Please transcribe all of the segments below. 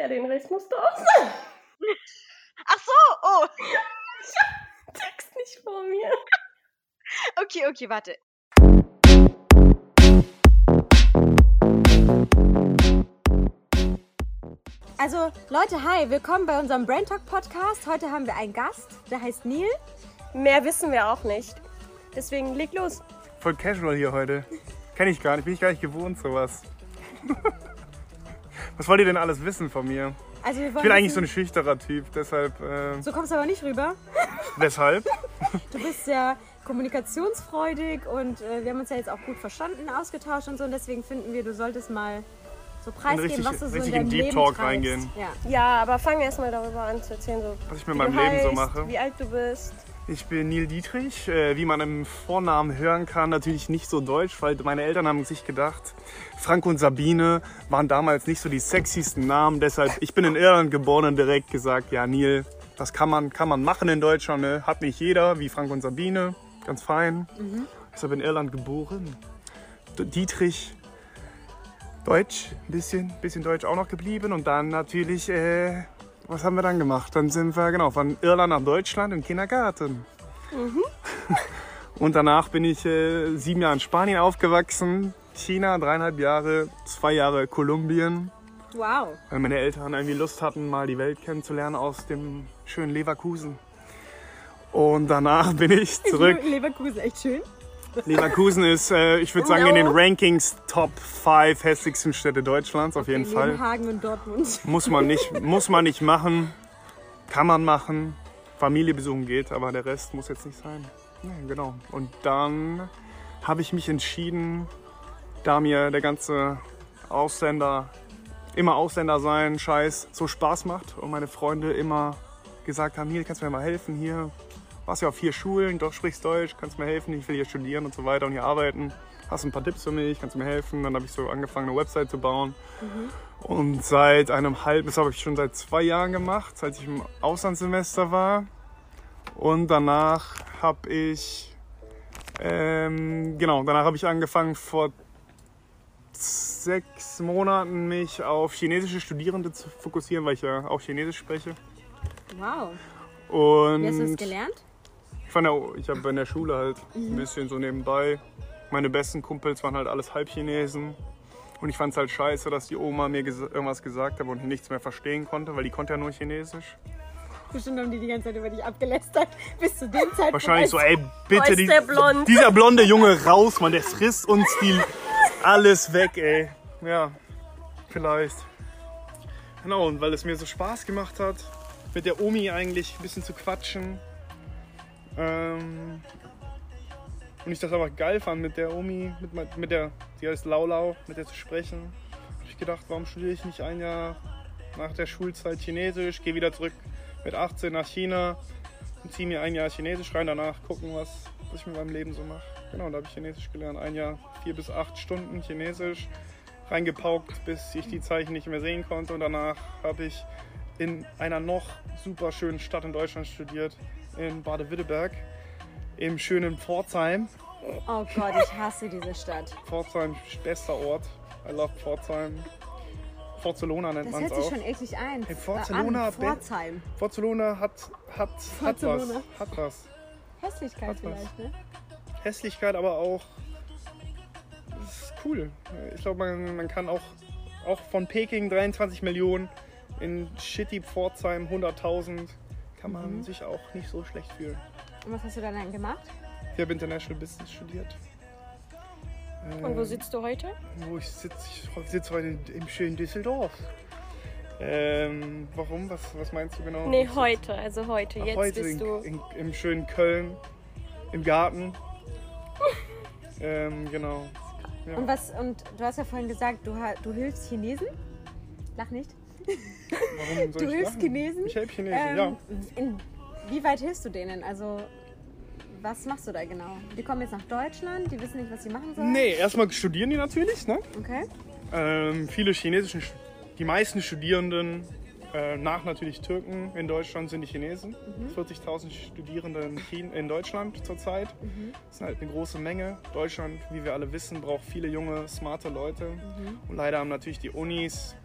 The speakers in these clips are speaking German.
Ja, den Rest musst du auch sagen. Ach so, oh. Text nicht vor mir. Okay, okay, warte. Also Leute, hi, willkommen bei unserem Brain Talk Podcast. Heute haben wir einen Gast, der heißt Neil. Mehr wissen wir auch nicht. Deswegen leg los. Voll casual hier heute. Kenne ich gar nicht, bin ich gar nicht gewohnt, sowas. Was wollt ihr denn alles wissen von mir? Also wir Ich bin eigentlich so ein schüchterer Typ, deshalb. Äh, So kommst du aber nicht rüber. weshalb? Du bist ja kommunikationsfreudig und äh, wir haben uns ja jetzt auch gut verstanden, ausgetauscht und so. Und deswegen finden wir, du solltest mal so preisgeben, richtig- was du so in richtig deinem in Deep Leben Talk treibst. reingehen. Ja. Ja, aber fang erst mal darüber an zu erzählen, so, Was ich mit wie meinem Leben so mache. Wie alt du bist. Ich bin Neil Dietrich. Äh, wie man im Vornamen hören kann, natürlich nicht so deutsch, weil meine Eltern haben sich gedacht, Frank und Sabine waren damals nicht so die sexiesten Namen. Deshalb, ich bin in Irland geboren und direkt gesagt, ja Neil, das kann man, kann man machen in Deutschland. Ne? Hat nicht jeder, wie Frank und Sabine. Ganz fein. Deshalb in Irland geboren. Dietrich, Deutsch, ein bisschen, bisschen Deutsch auch noch geblieben. Und dann natürlich, äh, was haben wir dann gemacht? Dann sind wir genau von Irland nach Deutschland im Kindergarten. Und danach bin ich äh, sieben Jahre in Spanien aufgewachsen, China dreieinhalb Jahre, zwei Jahre Kolumbien, Wow. weil meine Eltern irgendwie Lust hatten, mal die Welt kennenzulernen aus dem schönen Leverkusen. Und danach bin ich zurück. Leverkusen, echt schön. Leverkusen ist, äh, ich würde sagen, in den Rankings Top 5 hässlichsten Städte Deutschlands auf jeden Fall. Hagen und Dortmund. Muss man nicht, muss man nicht machen. Kann man machen. Familie besuchen geht, aber der Rest muss jetzt nicht sein. Ja, genau. Und dann habe ich mich entschieden, da mir der ganze Ausländer, immer Ausländer sein, Scheiß so Spaß macht und meine Freunde immer gesagt haben, hier kannst du mir mal helfen, hier warst ja auf vier Schulen, doch sprichst Deutsch, kannst mir helfen, ich will hier studieren und so weiter und hier arbeiten. Hast ein paar Tipps für mich, kannst du mir helfen? Dann habe ich so angefangen, eine Website zu bauen. Und seit einem halben, das habe ich schon seit zwei Jahren gemacht, seit ich im Auslandssemester war. Und danach habe ich, ähm, genau, danach habe ich angefangen vor sechs Monaten mich auf chinesische Studierende zu fokussieren, weil ich ja auch Chinesisch spreche. Wow. Und Wie hast du das gelernt? Von der, ich habe in der Schule halt ein bisschen so nebenbei. Meine besten Kumpels waren halt alles Halbchinesen. Und ich fand es halt scheiße, dass die Oma mir ges irgendwas gesagt hat und ich nichts mehr verstehen konnte, weil die konnte ja nur Chinesisch. Bestimmt haben die die ganze Zeit über dich abgelästert. Bis zu dem Zeitpunkt. Wahrscheinlich so, ey, bitte, die, blond? dieser blonde Junge raus, Mann, der frisst uns die alles weg, ey. Ja, vielleicht. Genau, und weil es mir so Spaß gemacht hat, mit der Omi eigentlich ein bisschen zu quatschen. Ähm, und ich das aber geil fand, mit der Omi, mit, mit der, die heißt Laulau, mit der zu sprechen. Habe ich gedacht, warum studiere ich nicht ein Jahr nach der Schulzeit Chinesisch, gehe wieder zurück mit 18 nach China und ziehe mir ein Jahr Chinesisch rein, danach gucken, was, was ich mit meinem Leben so mache. Genau, da habe ich Chinesisch gelernt. Ein Jahr, vier bis acht Stunden Chinesisch, reingepaukt, bis ich die Zeichen nicht mehr sehen konnte. Und danach habe ich in einer noch super schönen Stadt in Deutschland studiert, in Baden-Württemberg, im schönen Pforzheim. Oh Gott, ich hasse diese Stadt. Pforzheim, bester Ort. I love Pforzheim. Pforzolona nennt Das man hört es sich auch. schon eklig ein. Hey, Pforzolona, An. Pforzheim. Pforzolona hat, hat, hat was. Hat was. Hässlichkeit Hat was. vielleicht, ne? Hässlichkeit, aber auch. Das ist cool. Ich glaube, man, man kann auch, auch von Peking 23 Millionen in shitty Pforzheim 100.000 kann man Mhm. sich auch nicht so schlecht fühlen. Und was hast du dann gemacht? Ich habe International Business studiert. Und wo Ähm, sitzt du heute? Wo ich sitze, ich sitze heute im schönen Düsseldorf. Ähm, warum? Was, was meinst du genau? Nee, heute, also heute. Ach, Jetzt heute bist in, du. in, im schönen Köln, im Garten. ähm, genau. Ja. Und was, und du hast ja vorhin gesagt, du, du hilfst Chinesen? Lach nicht. Warum soll Du ich hilfst lachen? Chinesen? Ich helfe Chinesen, Ähm, ja. in, wie weit hilfst du denen? Also, was machst du da genau? Die kommen jetzt nach Deutschland, die wissen nicht, was sie machen sollen? Nee, erstmal studieren die natürlich, ne? Okay. Ähm, viele chinesischen, die meisten Studierenden, äh, nach natürlich Türken in Deutschland, sind die Chinesen. 40.000 Studierende in, China, in Deutschland zurzeit. Das ist halt eine große Menge. Deutschland, wie wir alle wissen, braucht viele junge, smarte Leute. Und leider haben natürlich die Unis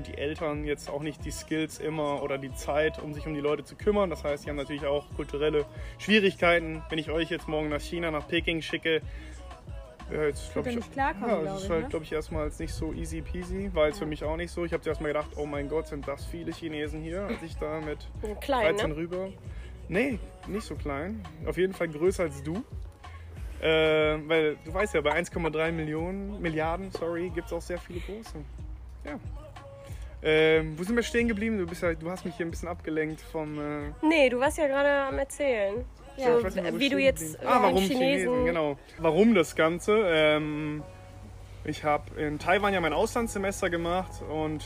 und die Eltern jetzt auch nicht die Skills immer oder die Zeit, um sich um die Leute zu kümmern. Das heißt, die haben natürlich auch kulturelle Schwierigkeiten. Wenn ich euch jetzt morgen nach China, nach Peking schicke, ja, jetzt Wird glaub ich, nicht klarkommen, ja, das ist ich, halt, ne? glaube ich, erstmal jetzt nicht so easy peasy, war jetzt für mich auch nicht so. Ich habe erstmal gedacht, oh mein Gott, sind das viele Chinesen hier, als ich da mit Klein, 13 ne? rüber. Nee, nicht so klein. Auf jeden Fall größer als du. Äh, weil du weißt ja, bei 1,3 Millionen, Milliarden, sorry, gibt es auch sehr viele große. Ja. Ähm, wo sind wir stehen geblieben? Du, bist ja, du hast mich hier ein bisschen abgelenkt vom. Äh, Nee, du warst ja gerade am Erzählen. Ja. weiß nicht wie du jetzt. Ah, äh, warum Chinesen- Chinesen? Genau. Warum das Ganze? Ähm, ich habe in Taiwan ja mein Auslandssemester gemacht und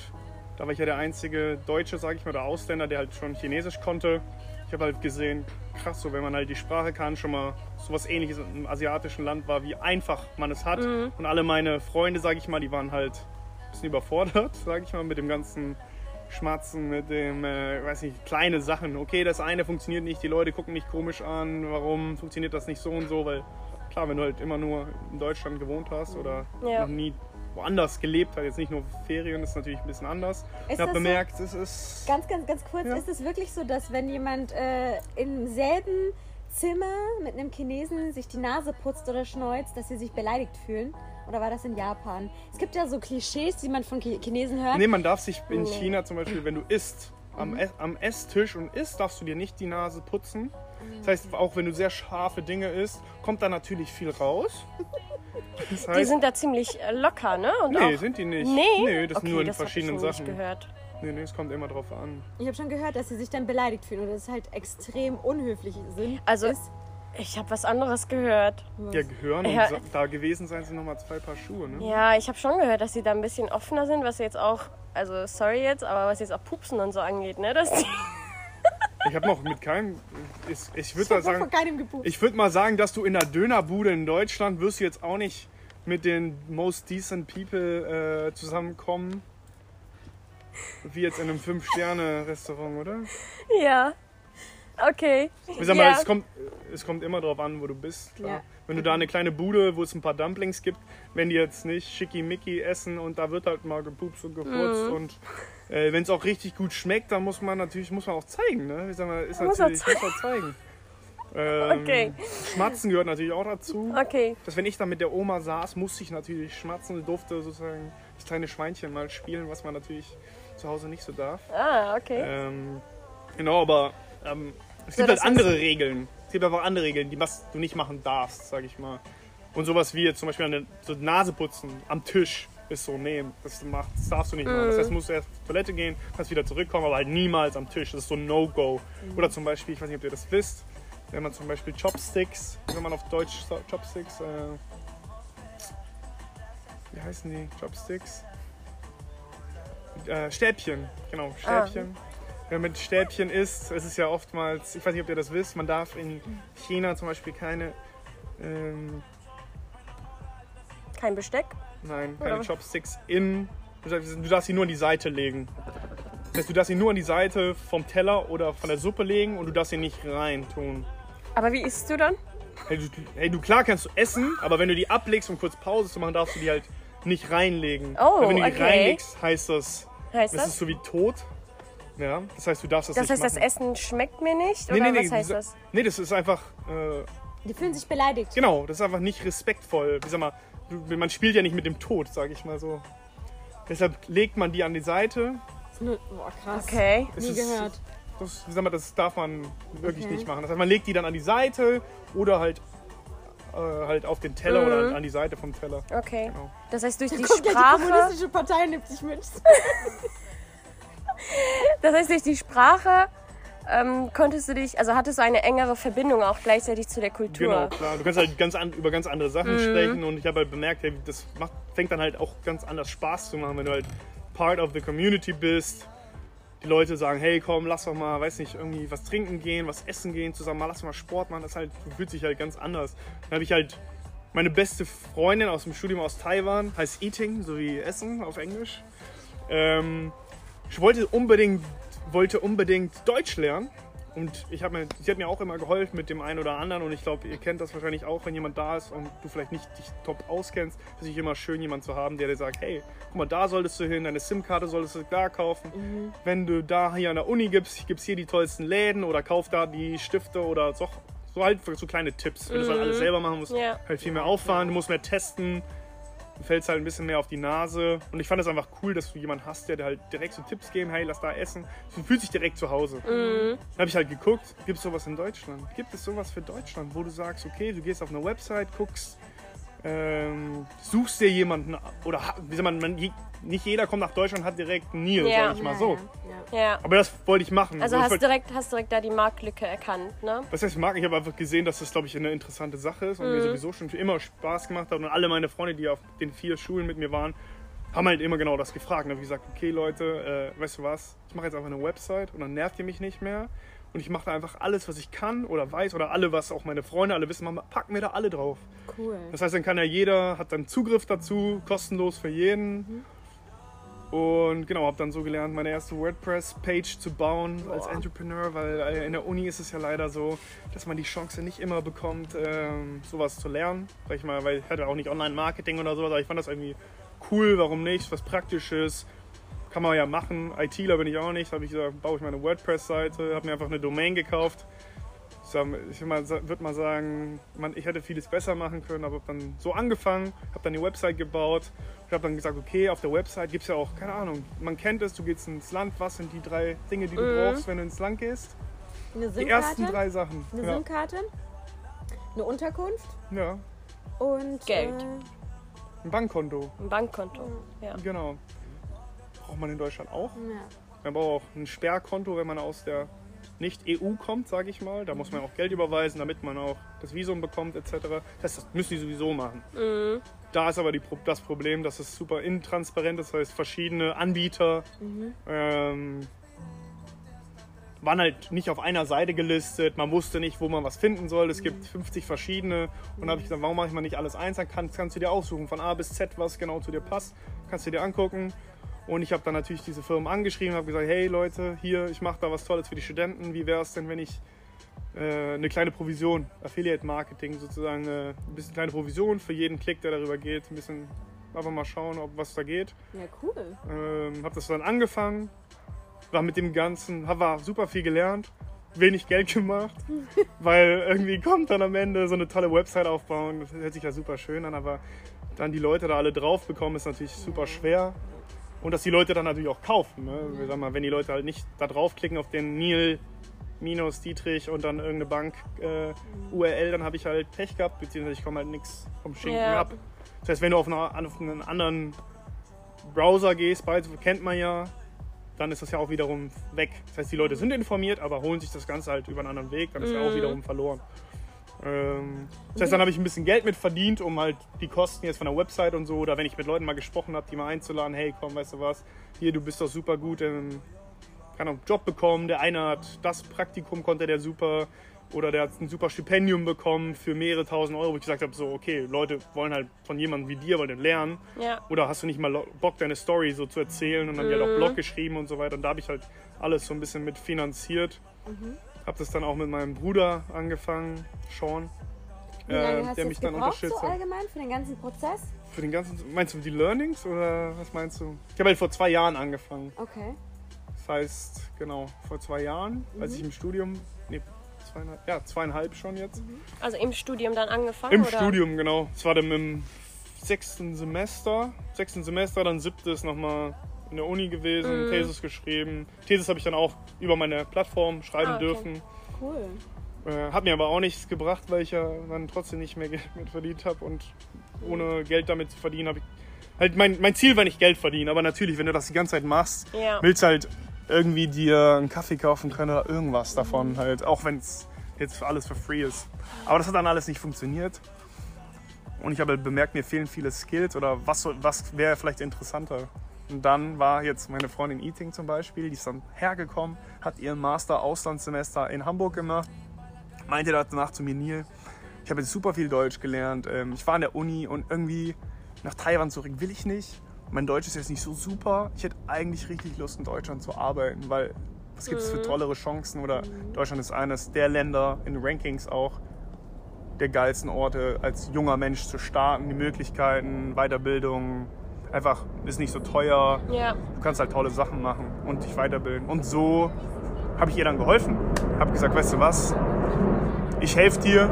da war ich ja der einzige Deutsche, sage ich mal, der Ausländer, der halt schon Chinesisch konnte. Ich habe halt gesehen, krass, so wenn man halt die Sprache kann, schon mal sowas ähnliches im asiatischen Land war, wie einfach man es hat. Mhm. Und alle meine Freunde, sage ich mal, die waren halt bisschen überfordert, sage ich mal, mit dem ganzen Schmatzen, mit dem, äh, weiß nicht, kleine Sachen. Okay, das eine funktioniert nicht, die Leute gucken mich komisch an, warum funktioniert das nicht so und so, weil klar, wenn du halt immer nur in Deutschland gewohnt hast oder Ja. noch nie woanders gelebt hast, jetzt nicht nur Ferien, ist natürlich ein bisschen anders. Ist ich habe das so? bemerkt, es ist... Ganz, ganz, ganz kurz, Ja. ist es wirklich so, dass wenn jemand äh, im selben Zimmer mit einem Chinesen sich die Nase putzt oder schneuzt, dass sie sich beleidigt fühlen? Oder war das in Japan? Es gibt ja so Klischees, die man von Chi- Chinesen hört. Nee, man darf sich in. China zum Beispiel, wenn du isst, am, Ess- am Esstisch und isst, darfst du dir nicht die Nase putzen. Das heißt, auch wenn du sehr scharfe Dinge isst, kommt da natürlich viel raus. Das heißt, Die sind da ziemlich äh, locker, ne? Und nee, auch, sind die nicht. Nee? Nee, das okay, sind nur in das verschiedenen ich Sachen. Nicht gehört. Nee, nee, es kommt immer drauf an. Ich habe schon gehört, dass sie sich dann beleidigt fühlen oder dass es halt extrem unhöflich sind. Also, ist. Ich habe was anderes gehört. Ja, gehören Ja. und da gewesen sein sind nochmal zwei Paar Schuhe, ne? Ja, ich habe schon gehört, dass sie da ein bisschen offener sind, was jetzt auch, also sorry jetzt, aber was jetzt auch Pupsen und so angeht, ne? Dass die, Ich habe noch mit keinem. Ich, ich würde mal sagen, ich würde mal sagen, dass du in der Dönerbude in Deutschland wirst du jetzt auch nicht mit den most decent people äh, zusammenkommen. Wie jetzt in einem Fünf-Sterne-Restaurant, oder? ja. Okay. Ich sag mal, ja. es, kommt, es kommt immer drauf an, wo du bist. Klar. Ja. Wenn du da eine kleine Bude, wo es ein paar Dumplings gibt, wenn die jetzt nicht schickimicki essen und da wird halt mal gepupst und gefurzt Mhm. und äh, wenn es auch richtig gut schmeckt, dann muss man natürlich muss man auch zeigen. Ne? Ich sag mal, ist Muss natürlich, muss man zeigen. Ähm, Okay. Schmatzen gehört natürlich auch dazu. Okay. Dass wenn ich da mit der Oma saß, musste ich natürlich schmatzen und durfte sozusagen das kleine Schweinchen mal spielen, was man natürlich zu Hause nicht so darf. Ah, okay. Ähm, genau, aber ähm, es gibt halt das heißt- andere Regeln. Es gibt einfach andere Regeln, die was du nicht machen darfst, sag ich mal. Und sowas wie jetzt zum Beispiel eine so Nase putzen am Tisch ist so, nee, das, macht, das darfst du nicht machen. Mhm. Das heißt, du musst erst auf die Toilette gehen, kannst wieder zurückkommen, aber halt niemals am Tisch. Das ist so ein No-Go. Mhm. Oder zum Beispiel, ich weiß nicht, ob ihr das wisst, wenn man zum Beispiel Chopsticks, wenn man auf Deutsch Chopsticks, äh, wie heißen die? Chopsticks? Äh, Stäbchen, genau, Ah. Wenn man mit Stäbchen isst, es ist ja oftmals, ich weiß nicht, ob ihr das wisst, man darf in China zum Beispiel keine, ähm, Kein Besteck? nein, Oder keine was? Chopsticks in, du darfst, sie nur an die Seite legen. Das heißt, du darfst sie nur an die Seite vom Teller oder von der Suppe legen und du darfst sie nicht rein tun. Aber wie isst du dann? Hey du, hey, du klar kannst du essen, aber wenn du die ablegst, um kurz Pause zu machen, darfst du die halt nicht reinlegen. Oh, Weil wenn du die okay. reinlegst, heißt das, Heißt das ist das? so wie tot. Ja, das heißt, du darfst das, Das nicht heißt, das machen. Essen schmeckt mir nicht? Nee, Oder nee, nee, was heißt diese- das? Nee, das ist einfach, äh, Die fühlen sich beleidigt. genau, das ist einfach nicht respektvoll. Wie sag mal, man spielt ja nicht mit dem Tod, sag ich mal so. Deshalb legt man die an die Seite. Das ist nur- Boah, krass. Okay. Es Nie ist- gehört. Das, wie sag mal, das darf man wirklich Okay. nicht machen. Das heißt, man legt die dann an die Seite oder halt, äh, halt auf den Teller Mhm. oder an, die Seite vom Teller. Okay. Genau. Das heißt, durch die Guck, ja, die Sprache. kommunistische Partei nimmt sich mit. Das heißt, durch die Sprache ähm, konntest du dich, also hattest du eine engere Verbindung auch gleichzeitig zu der Kultur. Genau, klar. Du kannst halt ganz an, über ganz andere Sachen Mhm. sprechen und ich habe halt bemerkt, hey, das macht, fängt dann halt auch ganz anders Spaß zu machen, wenn du halt Part of the Community bist. Die Leute sagen, hey komm, lass doch mal, weiß nicht, irgendwie was trinken gehen, was essen gehen, zusammen mal, lass mal Sport machen. Das halt, du fühlst dich halt ganz anders. Dann habe ich halt meine beste Freundin aus dem Studium aus Taiwan, heißt Eating, so wie Essen auf Englisch. Ähm, ich wollte unbedingt, wollte unbedingt Deutsch lernen Und ich habe mir, sie hat mir auch immer geholfen mit dem einen oder anderen und ich glaube, ihr kennt das wahrscheinlich auch, wenn jemand da ist und du vielleicht nicht dich top auskennst, ist es immer schön, jemanden zu haben, der dir sagt, hey, guck mal, da solltest du hin, deine SIM-Karte solltest du da kaufen. Wenn du da hier an der Uni gibst, gibt es hier die tollsten Läden oder kauf da die Stifte oder so, so halt so kleine Tipps. Wenn du das halt alles selber machen musst, Ja. halt viel mehr Aufwand, du musst mehr testen, du fällst halt ein bisschen mehr auf die Nase. Und ich fand es einfach cool, dass du jemanden hast, der dir halt direkt so Tipps geben, hey, lass da essen. Du fühlst dich direkt zu Hause. Dann habe ich halt geguckt, gibt es sowas in Deutschland? Gibt es sowas für Deutschland, wo du sagst, okay, du gehst auf eine Website, guckst, ähm, suchst dir jemanden oder ha- wie sagt man, man, nicht jeder kommt nach Deutschland und hat direkt einen Nil, Ja. sag ich mal so. Ja, Ja. Aber das wollte ich machen. Also hast direkt, hast direkt da die Marktlücke erkannt, ne? was heißt, ich mag, ich habe einfach gesehen, dass das, glaube ich, eine interessante Sache ist und mir sowieso schon immer Spaß gemacht hat. Und alle meine Freunde, die auf den vier Schulen mit mir waren, haben halt immer genau das gefragt. Und dann habe ich gesagt, okay Leute, äh, weißt du was, ich mache jetzt einfach eine Website und dann nervt ihr mich nicht mehr. Und ich mache da einfach alles, was ich kann oder weiß oder alle, was auch meine Freunde alle wissen, packen mir da alle drauf. Cool. Das heißt, dann kann ja jeder, hat dann Zugriff dazu, kostenlos für jeden. Und genau, habe dann so gelernt, meine erste WordPress-Page zu bauen als Entrepreneur, weil äh, in der Uni ist es ja leider so, dass man die Chance nicht immer bekommt, ähm, sowas zu lernen. Sag ich mal, weil ich hatte auch nicht Online-Marketing oder sowas, aber ich fand das irgendwie cool, warum nicht, was Praktisches. Kann man ja machen. ITler bin ich auch nicht. habe ich gesagt, baue ich meine WordPress-Seite, habe mir einfach eine Domain gekauft. Ich sag- Ich würde mal sagen, man, ich hätte vieles besser machen können, aber habe dann so angefangen, habe dann die Website gebaut. Ich habe dann gesagt, okay, auf der Website gibt es ja auch, keine Ahnung, man kennt es, du gehst ins Land, was sind die drei Dinge, die du brauchst, wenn du ins Land gehst? Eine Die ersten SIM-Karte, drei Sachen. eine Ja. SIM-Karte, eine Unterkunft ja, und Geld. Äh, ein Bankkonto, Ein Bankkonto. Ja. genau. Braucht man in Deutschland auch. ja. Man braucht auch ein Sperrkonto, wenn man aus der Nicht-EU kommt, sage ich mal. Da muss man auch Geld überweisen, damit man auch das Visum bekommt etc. Das, das müssen die sowieso machen. Da ist aber die, das Problem, dass es super intransparent ist. Das heißt, verschiedene Anbieter ähm, waren halt nicht auf einer Seite gelistet. Man wusste nicht, wo man was finden soll. Es gibt 50 verschiedene. Und da habe ich gesagt, warum mache ich mal nicht alles eins? Dann kannst, kannst du dir aussuchen, von A bis Z, was genau zu dir passt. Kannst du dir angucken. Und ich habe dann natürlich diese Firmen angeschrieben und habe gesagt, hey Leute, hier, ich mache da was Tolles für die Studenten. Wie wäre es denn, wenn ich äh, eine kleine Provision, Affiliate Marketing sozusagen, äh, ein bisschen kleine Provision für jeden Klick, der darüber geht, ein bisschen einfach mal schauen, ob was da geht. ja, cool. Ähm, habe das dann angefangen, war mit dem Ganzen, hab, war super viel gelernt, wenig Geld gemacht, weil irgendwie kommt dann am Ende so eine tolle Website aufbauen, das hört sich ja super schön an, aber dann die Leute da alle drauf bekommen, ist natürlich super schwer. Und dass die Leute dann natürlich auch kaufen. Ne? Sag mal, wenn die Leute halt nicht da draufklicken auf den Neil minus Dietrich und dann irgendeine Bank äh, URL, dann habe ich halt Pech gehabt, beziehungsweise ich komme halt nichts vom Schinken Ja. ab. Das heißt, wenn du auf, einer, auf einen anderen Browser gehst, beides kennt man ja, dann ist das ja auch wiederum weg. Das heißt, die Leute sind informiert, aber holen sich das Ganze halt über einen anderen Weg, dann ist ja auch wiederum verloren. Ähm, das heißt, dann habe ich ein bisschen Geld mit verdient, um halt die Kosten jetzt von der Website und so, oder wenn ich mit Leuten mal gesprochen habe, die mal einzuladen, hey komm, weißt du was, hier, du bist doch super gut im keine Ahnung, Job bekommen, der eine hat das Praktikum, konnte der super, oder der hat ein super Stipendium bekommen für mehrere tausend Euro, wo ich gesagt habe, so, okay, Leute wollen halt von jemandem wie dir, wollen den lernen. Ja. Oder hast du nicht mal Bock, deine Story so zu erzählen und dann ja auch Blog geschrieben und so weiter. Und da habe ich halt alles so ein bisschen mit finanziert. Habe das dann auch mit meinem Bruder angefangen, Sean, Wie lange äh, hast der du mich dann so unterstützt hat. allgemein für den ganzen Prozess? Für den ganzen, meinst du die Learnings oder was meinst du? Ich habe halt vor zwei Jahren angefangen. Okay. Das heißt, genau, vor zwei Jahren, als ich im Studium, nee, zweieinhalb, ja, zweieinhalb schon jetzt. Also im Studium dann angefangen? Im oder? Studium, genau. Es war dann im sechsten Semester. Sechsten Semester, dann siebtes nochmal in der Uni gewesen, Thesis geschrieben. Thesis habe ich dann auch über meine Plattform schreiben Ah, okay. dürfen. Cool. Äh, hat mir aber auch nichts gebracht, weil ich ja dann trotzdem nicht mehr Geld mit verdient habe. Und ohne Geld damit zu verdienen, habe ich. Halt mein, mein Ziel war nicht Geld verdienen, aber natürlich, wenn du das die ganze Zeit machst, Ja. willst du halt irgendwie dir einen Kaffee kaufen können oder irgendwas davon halt, auch wenn es jetzt alles für free ist. Aber das hat dann alles nicht funktioniert. Und ich habe halt bemerkt, mir fehlen viele Skills oder was, was wäre vielleicht interessanter. Und dann war jetzt meine Freundin Eating zum Beispiel, die ist dann hergekommen, hat ihren Master Auslandssemester in Hamburg gemacht, meinte danach zu mir, Neil, ich habe jetzt super viel Deutsch gelernt, ähm, ich war an der Uni und irgendwie nach Taiwan zurück will ich nicht. Mein Deutsch ist jetzt nicht so super. Ich hätte eigentlich richtig Lust in Deutschland zu arbeiten, weil Was gibt es für tollere Chancen? Oder Deutschland ist eines der Länder in Rankings auch der geilsten Orte, als junger Mensch zu starten. Die Möglichkeiten, Weiterbildung, einfach ist nicht so teuer. Ja. Du kannst halt tolle Sachen machen und dich weiterbilden. Und so habe ich ihr dann geholfen. Habe gesagt, weißt du was, ich helfe dir.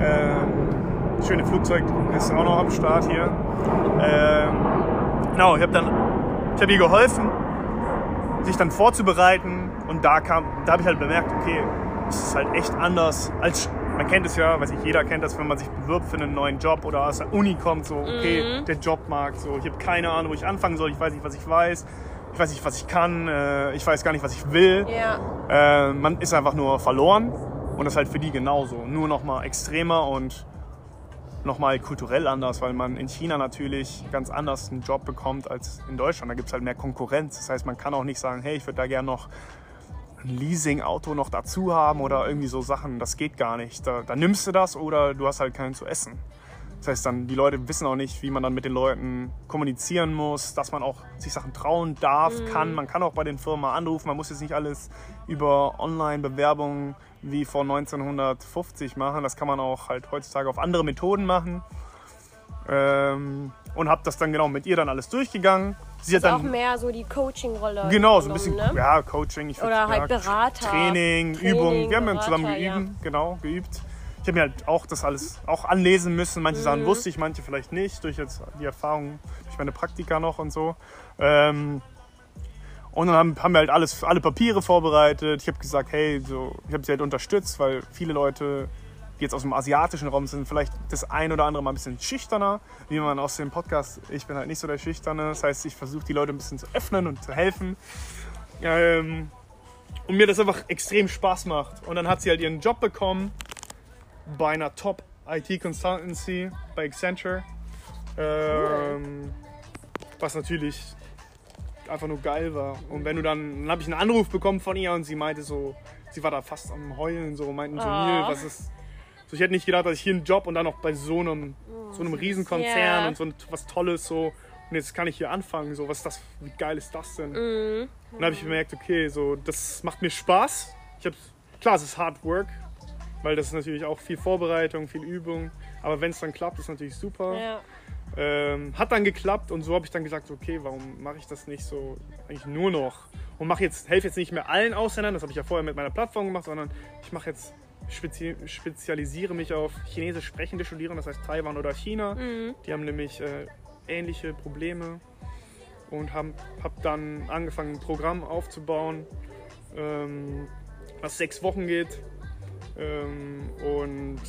Ähm, schöne Flugzeug ist auch noch am Start hier. Ähm, genau, ich habe dann, ich habe ihr geholfen, sich dann vorzubereiten. Und da kam, da habe ich halt bemerkt, okay, es ist halt echt anders als man kennt es ja, weiß ich, jeder kennt das, wenn man sich bewirbt für einen neuen Job oder aus der Uni kommt, so, okay, der Jobmarkt, so, ich habe keine Ahnung, wo ich anfangen soll, ich weiß nicht, was ich weiß, ich weiß nicht, was ich kann, äh, ich weiß gar nicht, was ich will. Ja. Äh, man ist einfach nur verloren und das ist halt für die genauso. Nur noch mal extremer und noch mal kulturell anders, weil man in China natürlich ganz anders einen Job bekommt als in Deutschland. Da gibt es halt mehr Konkurrenz. Das heißt, man kann auch nicht sagen, hey, ich würde da gerne noch ein Leasing-Auto noch dazu haben oder irgendwie so Sachen. Das geht gar nicht. Da, da nimmst du das oder du hast halt keinen zu essen. Das heißt dann, die Leute wissen auch nicht, wie man dann mit den Leuten kommunizieren muss, dass man auch sich Sachen trauen darf, kann. Man kann auch bei den Firmen mal anrufen. Man muss jetzt nicht alles über Online-Bewerbungen wie vor 1950 machen. Das kann man auch halt heutzutage auf andere Methoden machen. Ähm, und habe das dann genau mit ihr dann alles durchgegangen. Sie hat Ist auch dann mehr so die Coaching-Rolle. Genau, so ein bisschen Ne? ja, Coaching. Ich Oder halt ja, Berater. Training, Training, Übung. Wir haben ja Berater, zusammen ja. geübt, genau, geübt. Ich habe mir halt auch das alles auch anlesen müssen. Manche Mhm. Sachen wusste ich, manche vielleicht nicht, durch jetzt die Erfahrung, durch meine Praktika noch und so. Ähm, und dann haben, haben wir halt alles, alle Papiere vorbereitet. Ich habe gesagt, hey, so, ich habe sie halt unterstützt, weil viele Leute, die jetzt aus dem asiatischen Raum sind, vielleicht das ein oder andere mal ein bisschen schüchterner, wie man aus dem Podcast, ich bin halt nicht so der Schüchterne. Das heißt, ich versuche die Leute ein bisschen zu öffnen und zu helfen. Ähm, und mir das einfach extrem Spaß macht. Und dann hat sie halt ihren Job bekommen bei einer Top IT Consultancy bei Accenture. Ähm, was natürlich einfach nur geil war. Und wenn du dann, dann habe ich einen Anruf bekommen von ihr und sie meinte so, sie war da fast am Heulen, so meinten so. Neil, was ist. So, ich hätte nicht gedacht, dass ich hier einen Job und dann noch bei so einem, so einem Riesenkonzern Ja. und so was Tolles so. Und jetzt kann ich hier anfangen, so, was ist das, wie geil ist das denn? Mhm. Und dann habe ich bemerkt, okay, so, das macht mir Spaß. Ich hab's, klar, es ist Hard Work, weil das ist natürlich auch viel Vorbereitung, viel Übung. Aber wenn es dann klappt, ist natürlich super. Ja. Ähm, hat dann geklappt und so habe ich dann gesagt, okay, warum mache ich das nicht so eigentlich nur noch und mache jetzt helfe jetzt nicht mehr allen Ausländern, das habe ich ja vorher mit meiner Plattform gemacht, sondern ich mache jetzt spezi spezialisiere mich auf chinesisch sprechende Studierende, das heißt Taiwan oder China. Die haben nämlich äh, ähnliche Probleme und habe hab dann angefangen, ein Programm aufzubauen, ähm, was sechs Wochen geht. Ähm, und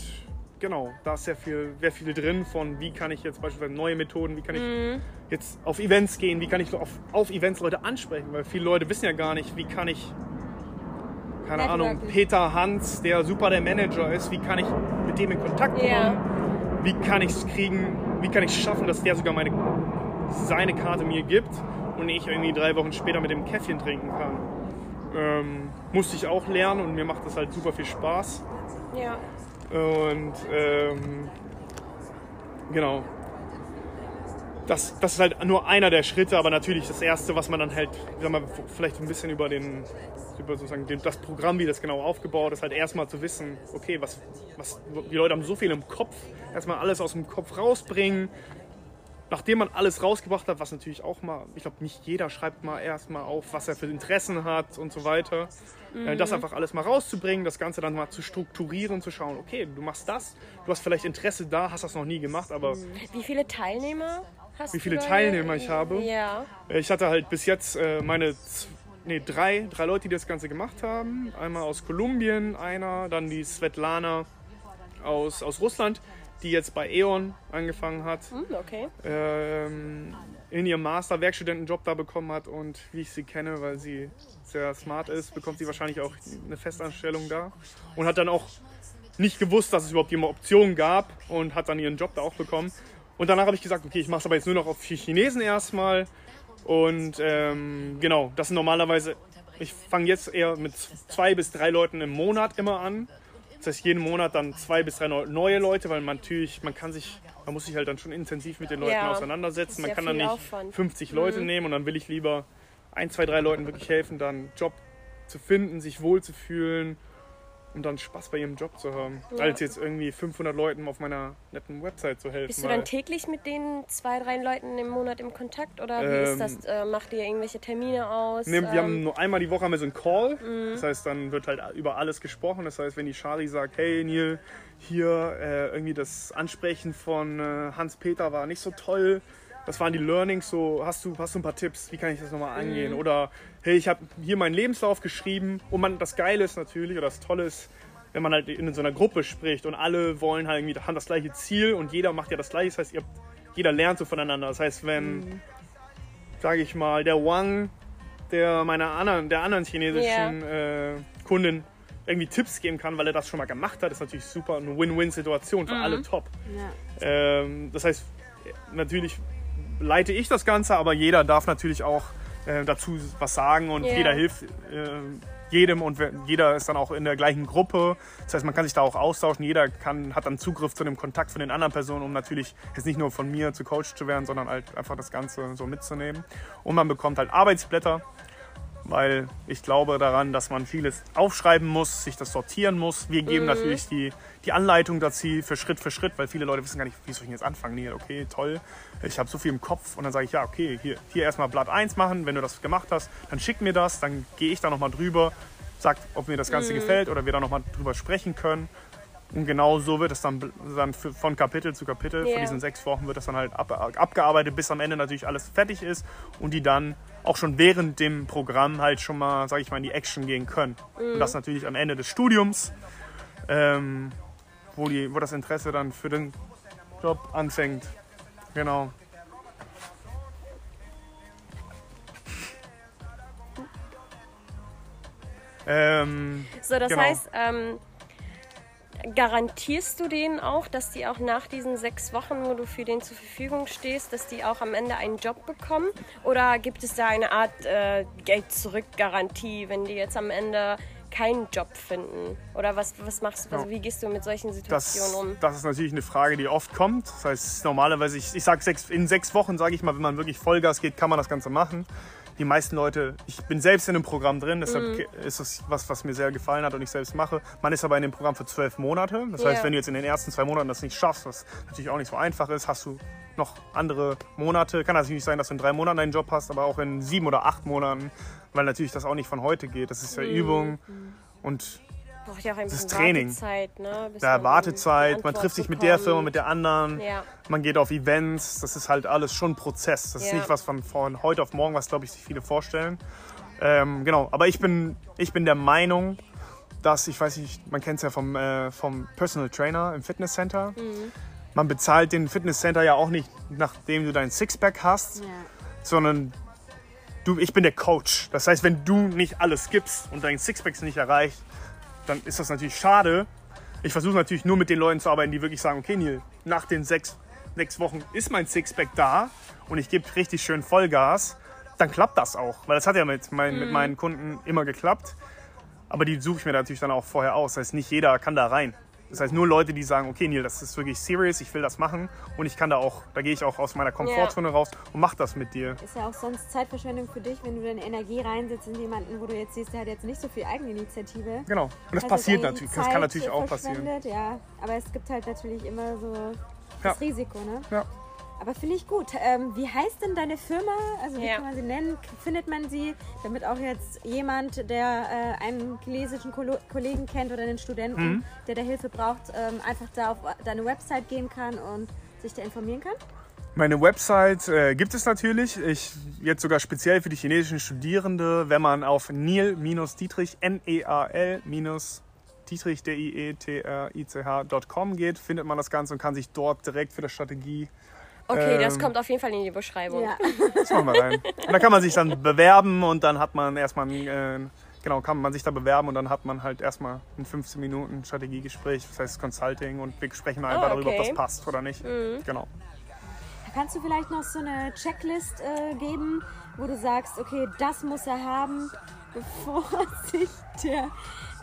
genau, da ist sehr viel, sehr viel drin von, wie kann ich jetzt beispielsweise neue Methoden, wie kann ich Mhm. jetzt auf Events gehen, wie kann ich auf, auf Events Leute ansprechen, weil viele Leute wissen ja gar nicht, wie kann ich, keine Ahnung, Networking. Peter Hans, der super der Manager ist, wie kann ich mit dem in Kontakt kommen, Ja. wie kann ich es kriegen, wie kann ich es schaffen, dass der sogar meine, seine Karte mir gibt und ich irgendwie drei Wochen später mit dem Käffchen trinken kann. Ähm, musste ich auch lernen und mir macht das halt super viel Spaß. ja. Und ähm, genau. Das, das ist halt nur einer der Schritte, aber natürlich das erste, was man dann halt, sag mal, vielleicht ein bisschen über den, über sozusagen das Programm, wie das genau aufgebaut ist, halt erstmal zu wissen, okay, was, was, die Leute haben so viel im Kopf, erstmal alles aus dem Kopf rausbringen. Nachdem man alles rausgebracht hat, was natürlich auch mal, ich glaube, nicht jeder schreibt mal erstmal auf, was er für Interessen hat und so weiter. Äh, Das einfach alles mal rauszubringen, das Ganze dann mal zu strukturieren, zu schauen, okay, du machst das, du hast vielleicht Interesse da, hast das noch nie gemacht, aber Wie viele Teilnehmer hast Wie viele? Teilnehmer ich habe? Ja. äh, ich hatte halt bis jetzt äh, meine nee, drei, drei Leute, die das Ganze gemacht haben. Einmal aus Kolumbien, einer, dann die Svetlana aus, aus Russland, die jetzt bei E.ON angefangen hat. Hm, okay. ähm, in ihrem Master Werkstudentenjob da bekommen hat und wie ich sie kenne, weil sie sehr smart ist, bekommt sie wahrscheinlich auch eine Festanstellung da und hat dann auch nicht gewusst, dass es überhaupt eine Option gab und hat dann ihren Job da auch bekommen. Und danach habe ich gesagt, okay, ich mache es aber jetzt nur noch auf Chinesen erstmal und ähm, genau, das sind normalerweise, ich fange jetzt eher mit zwei bis drei Leuten im Monat immer an. Das heißt, jeden Monat dann zwei bis drei neu- neue Leute, weil man natürlich, man kann sich, man muss sich halt dann schon intensiv mit den Leuten Ja. auseinandersetzen. Man kann dann nicht Aufwand. Mhm. 50 Leute nehmen und dann will ich lieber ein, zwei, drei Leuten wirklich helfen, dann Job zu finden, sich wohlzufühlen und dann Spaß bei ihrem Job zu haben. Ja. Als jetzt irgendwie 500 Leuten auf meiner netten Website zu helfen. Bist du dann täglich mit den zwei, drei Leuten im Monat im Kontakt oder wie ist Ähm, das? Äh, macht ihr irgendwelche Termine aus? Wir Ähm, haben nur einmal die Woche haben wir so einen Call. Mhm. Das heißt, dann wird halt über alles gesprochen. Das heißt, wenn die Shari sagt, hey Neil, hier äh, irgendwie das Ansprechen von äh, Hans-Peter war nicht so toll. Das waren die Learnings, so hast du, hast du ein paar Tipps, wie kann ich das nochmal angehen? Mhm. Oder hey, ich habe hier meinen Lebenslauf geschrieben und man, das Geile ist natürlich, oder das Tolle ist, wenn man halt in so einer Gruppe spricht und alle wollen halt irgendwie, haben das gleiche Ziel und jeder macht ja das gleiche. Das heißt, ihr, jeder lernt so voneinander. Das heißt, wenn, Mhm. sage ich mal, der Wang der meiner anderen, der anderen chinesischen äh, Kundin irgendwie Tipps geben kann, weil er das schon mal gemacht hat, ist natürlich super eine Win-Win-Situation für alle top. Ja. Ähm, das heißt, natürlich leite ich das Ganze, aber jeder darf natürlich auch äh, dazu was sagen und Ja. jeder hilft äh, jedem und jeder ist dann auch in der gleichen Gruppe. Das heißt, man kann sich da auch austauschen. Jeder kann, hat dann Zugriff zu dem Kontakt von den anderen Personen, um natürlich jetzt nicht nur von mir zu Coach zu werden, sondern halt einfach das Ganze so mitzunehmen. Und man bekommt halt Arbeitsblätter, weil ich glaube daran, dass man vieles aufschreiben muss, sich das sortieren muss. Wir geben natürlich die, die Anleitung dazu für Schritt für Schritt, weil viele Leute wissen gar nicht, wie soll ich denn jetzt anfangen? Nee, okay, toll, ich habe so viel im Kopf und dann sage ich, ja, okay, hier, hier erstmal Blatt 1 machen, wenn du das gemacht hast, dann schick mir das, dann gehe ich da nochmal drüber, sag, ob mir das Ganze gefällt oder wir da nochmal drüber sprechen können. Und genau so wird es dann, dann von Kapitel zu Kapitel, Ja. von diesen sechs Wochen wird das dann halt ab, abgearbeitet, bis am Ende natürlich alles fertig ist und die dann auch schon während dem Programm halt schon mal, sage ich mal, in die Action gehen können. Und das natürlich am Ende des Studiums, ähm, wo, die, wo das Interesse dann für den Job anfängt. Genau. Ähm, So, das Genau. heißt, ähm, garantierst du denen auch, dass die auch nach diesen sechs Wochen, wo du für den zur Verfügung stehst, dass die auch am Ende einen Job bekommen? Oder gibt es da eine Art äh, Geld-Zurück-Garantie, wenn die jetzt am Ende keinen Job finden? Oder was, was machst du, also wie gehst du mit solchen das, Situationen um? das ist natürlich eine Frage, die oft kommt. Das heißt, normalerweise, ich, ich sage sechs, in sechs Wochen, sage ich mal, wenn man wirklich Vollgas geht, kann man das Ganze machen. Die meisten Leute, ich bin selbst in einem Programm drin, deshalb Mhm. ist es was, was mir sehr gefallen hat und ich selbst mache. Man ist aber in dem Programm für zwölf Monate. Das heißt, Ja. wenn du jetzt in den ersten zwei Monaten das nicht schaffst, was natürlich auch nicht so einfach ist, hast du noch andere Monate. Kann natürlich nicht sein, dass du in drei Monaten einen Job hast, aber auch in sieben oder acht Monaten, weil natürlich das auch nicht von heute geht. Das ist Mhm. ja Übung und Braucht ja auch ein Das bisschen ist Training. Wartezeit, ne? bis da man Wartezeit, man trifft sich mit der. Firma, mit der anderen, Ja. man geht auf Events, das ist halt alles schon ein Prozess. Das ist Ja. nicht was von, von heute auf morgen, was glaube ich sich viele vorstellen. Ähm, genau, aber ich bin, ich bin der Meinung, dass, ich weiß nicht, man kennt es ja vom, äh, vom Personal Trainer im Fitnesscenter. Mhm. Man bezahlt den Fitnesscenter ja auch nicht, nachdem du dein Sixpack hast, Ja. sondern du, ich bin der Coach. Das heißt, wenn du nicht alles gibst und dein Sixpack nicht erreicht, dann ist das natürlich schade. Ich versuche natürlich nur mit den Leuten zu arbeiten, die wirklich sagen, okay Neil, nach den sechs, sechs Wochen ist mein Sixpack da und ich gebe richtig schön Vollgas, dann klappt das auch. Weil das hat ja mit, mein, mit meinen Kunden immer geklappt. Aber die suche ich mir natürlich dann auch vorher aus. Das heißt, nicht jeder kann da rein. Das heißt, nur Leute, die sagen, okay, Neil, das ist wirklich serious, ich will das machen und ich kann da auch, da gehe ich auch aus meiner Komfortzone raus und mach das mit dir. Ist ja auch sonst Zeitverschwendung für dich, wenn du deine Energie reinsetzt in jemanden, wo du jetzt siehst, der hat jetzt nicht so viel Eigeninitiative. Genau. Und das Also passiert natürlich, das kann natürlich auch passieren. Ja, aber es gibt halt natürlich immer so Ja. das Risiko, ne? Ja. Aber finde ich gut. Ähm, wie heißt denn deine Firma? Also wie Ja. kann man sie nennen? Findet man sie, damit auch jetzt jemand, der äh, einen chinesischen Kolo Kollegen kennt oder einen Studenten, Mhm. der da Hilfe braucht, ähm, einfach da auf deine Website gehen kann und sich da informieren kann? Meine Website äh, gibt es natürlich. Ich jetzt sogar speziell für die chinesischen Studierende, wenn man auf Neil-Dietrich, N-E-A-L- Dietrich, D-I-E-T-R-I-C-H.com geht, findet man das Ganze und kann sich dort direkt für die Strategie Okay, das Ähm, kommt auf jeden Fall in die Beschreibung. Ja. Das machen wir rein. Und da kann man sich dann bewerben und dann hat man erstmal ein, äh, genau, kann man sich da bewerben und dann hat man halt erstmal ein 15 Minuten Strategiegespräch, das heißt Consulting und wir sprechen einfach Oh, darüber, ob okay. das passt oder nicht. Genau. Kannst du vielleicht noch so eine Checklist äh, geben, wo du sagst, okay, das muss er haben, bevor sich der.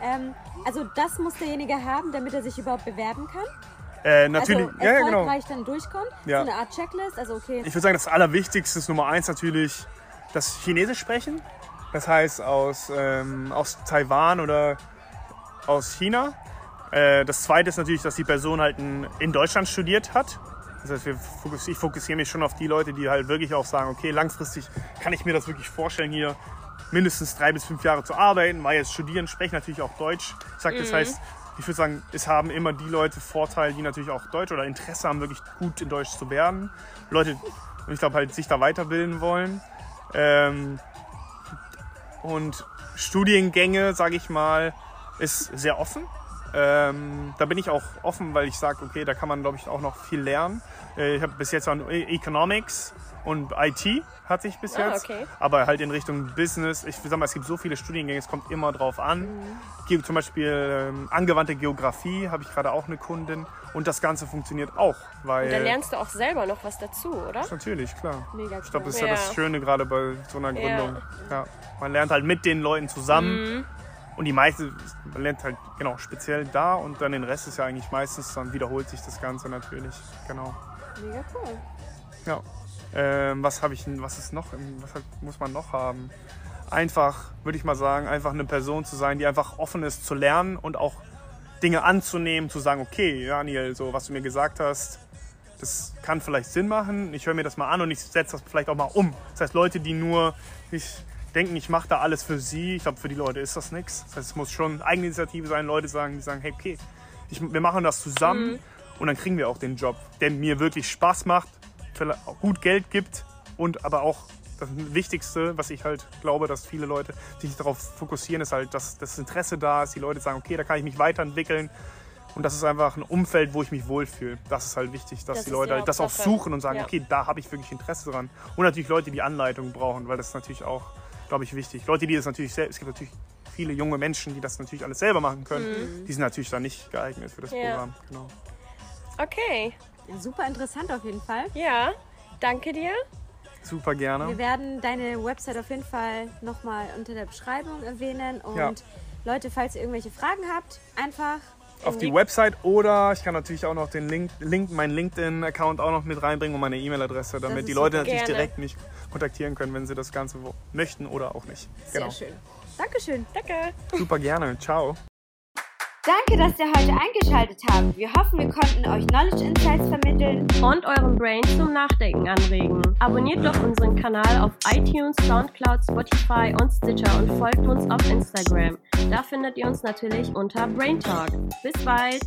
Ähm, also das muss derjenige haben, damit er sich überhaupt bewerben kann. Äh, natürlich, also ja, ja, genau. dann durchkommt. Ja. So eine Art Checklist. Also okay, Ich würde sagen, das Allerwichtigste ist Nummer eins natürlich das Chinesisch sprechen. Das heißt aus, ähm, aus Taiwan oder aus China. Äh, das zweite ist natürlich, dass die Person halt in, in Deutschland studiert hat. Das heißt, wir fokus, ich fokussiere mich schon auf die Leute, die halt wirklich auch sagen, okay, langfristig kann ich mir das wirklich vorstellen, hier mindestens drei bis fünf Jahre zu arbeiten, weil jetzt studieren, sprechen natürlich auch Deutsch. Ich sag, das heißt, ich würde sagen, es haben immer die Leute Vorteil, die natürlich auch Deutsch oder Interesse haben, wirklich gut in Deutsch zu werden. Leute, ich glaube halt, sich da weiterbilden wollen. Ähm, und Studiengänge, sage ich mal, ist sehr offen. Ähm, da bin ich auch offen, weil ich sage, okay, da kann man, glaube ich, auch noch viel lernen. Äh, ich habe bis jetzt an E- Economics und IT hatte ich bis Ah, jetzt, okay. aber halt in Richtung Business. Ich sag mal, es gibt so viele Studiengänge, es kommt immer drauf an. Ge- Zum Beispiel ähm, angewandte Geografie habe ich gerade auch eine Kundin und das Ganze funktioniert auch, weil Und da lernst du auch selber noch was dazu, oder? natürlich klar. Mega Ich glaube, das ist cool. ja das Ja. Schöne gerade bei so einer Ja. Gründung. Ja. Man lernt halt mit den Leuten zusammen. Mhm. Und die meiste, man lernt halt genau speziell da und dann den Rest ist ja eigentlich meistens, dann wiederholt sich das Ganze natürlich. Genau. Mega cool. Ja. Ähm, was habe ich, was ist noch, was hat, muss man noch haben? Einfach, würde ich mal sagen, einfach eine Person zu sein, die einfach offen ist zu lernen und auch Dinge anzunehmen, zu sagen, okay, Daniel, so was du mir gesagt hast, das kann vielleicht Sinn machen. Ich höre mir das mal an und ich setze das vielleicht auch mal um. Das heißt, Leute, die nur nicht denken, ich mache da alles für sie, ich glaube, für die Leute ist das nichts. Das heißt, es muss schon Eigeninitiative sein, Leute sagen, die sagen, hey, okay, ich, wir machen das zusammen und dann kriegen wir auch den Job, der mir wirklich Spaß macht, gut Geld gibt und aber auch das Wichtigste, was ich halt glaube, dass viele Leute sich darauf fokussieren, ist halt, dass das Interesse da ist, die Leute sagen, okay, da kann ich mich weiterentwickeln. Und das ist einfach ein Umfeld, wo ich mich wohlfühle. Das ist halt wichtig, dass Das die Leute halt das auch suchen und sagen, Ja. okay, da habe ich wirklich Interesse dran. Und natürlich Leute, die Anleitung brauchen, weil das ist natürlich auch, glaube ich, wichtig. Leute, die das natürlich selbst, es gibt natürlich viele junge Menschen, die das natürlich alles selber machen können. Die sind natürlich dann nicht geeignet für das Mhm. Ja. Programm. Genau. Okay, Ja, super interessant auf jeden Fall. ja, danke dir. Super gerne. Wir werden deine Website auf jeden Fall nochmal unter der Beschreibung erwähnen. Und Ja. Leute, falls ihr irgendwelche Fragen habt, einfach auf die Website oder ich kann natürlich auch noch den Link, Link meinen LinkedIn-Account auch noch mit reinbringen und meine E-Mail-Adresse, damit die Leute natürlich Gerne. direkt mich kontaktieren können, wenn sie das Ganze möchten oder auch nicht. Genau. sehr schön. Dankeschön. Danke. Super gerne. Ciao. Danke, dass ihr heute eingeschaltet habt. Wir hoffen, wir konnten euch Knowledge Insights vermitteln. Und euren Brain zum Nachdenken anregen. Abonniert doch unseren Kanal auf iTunes, Soundcloud, Spotify und Stitcher und folgt uns auf Instagram. Da findet ihr uns natürlich unter Brain Talk. Bis bald!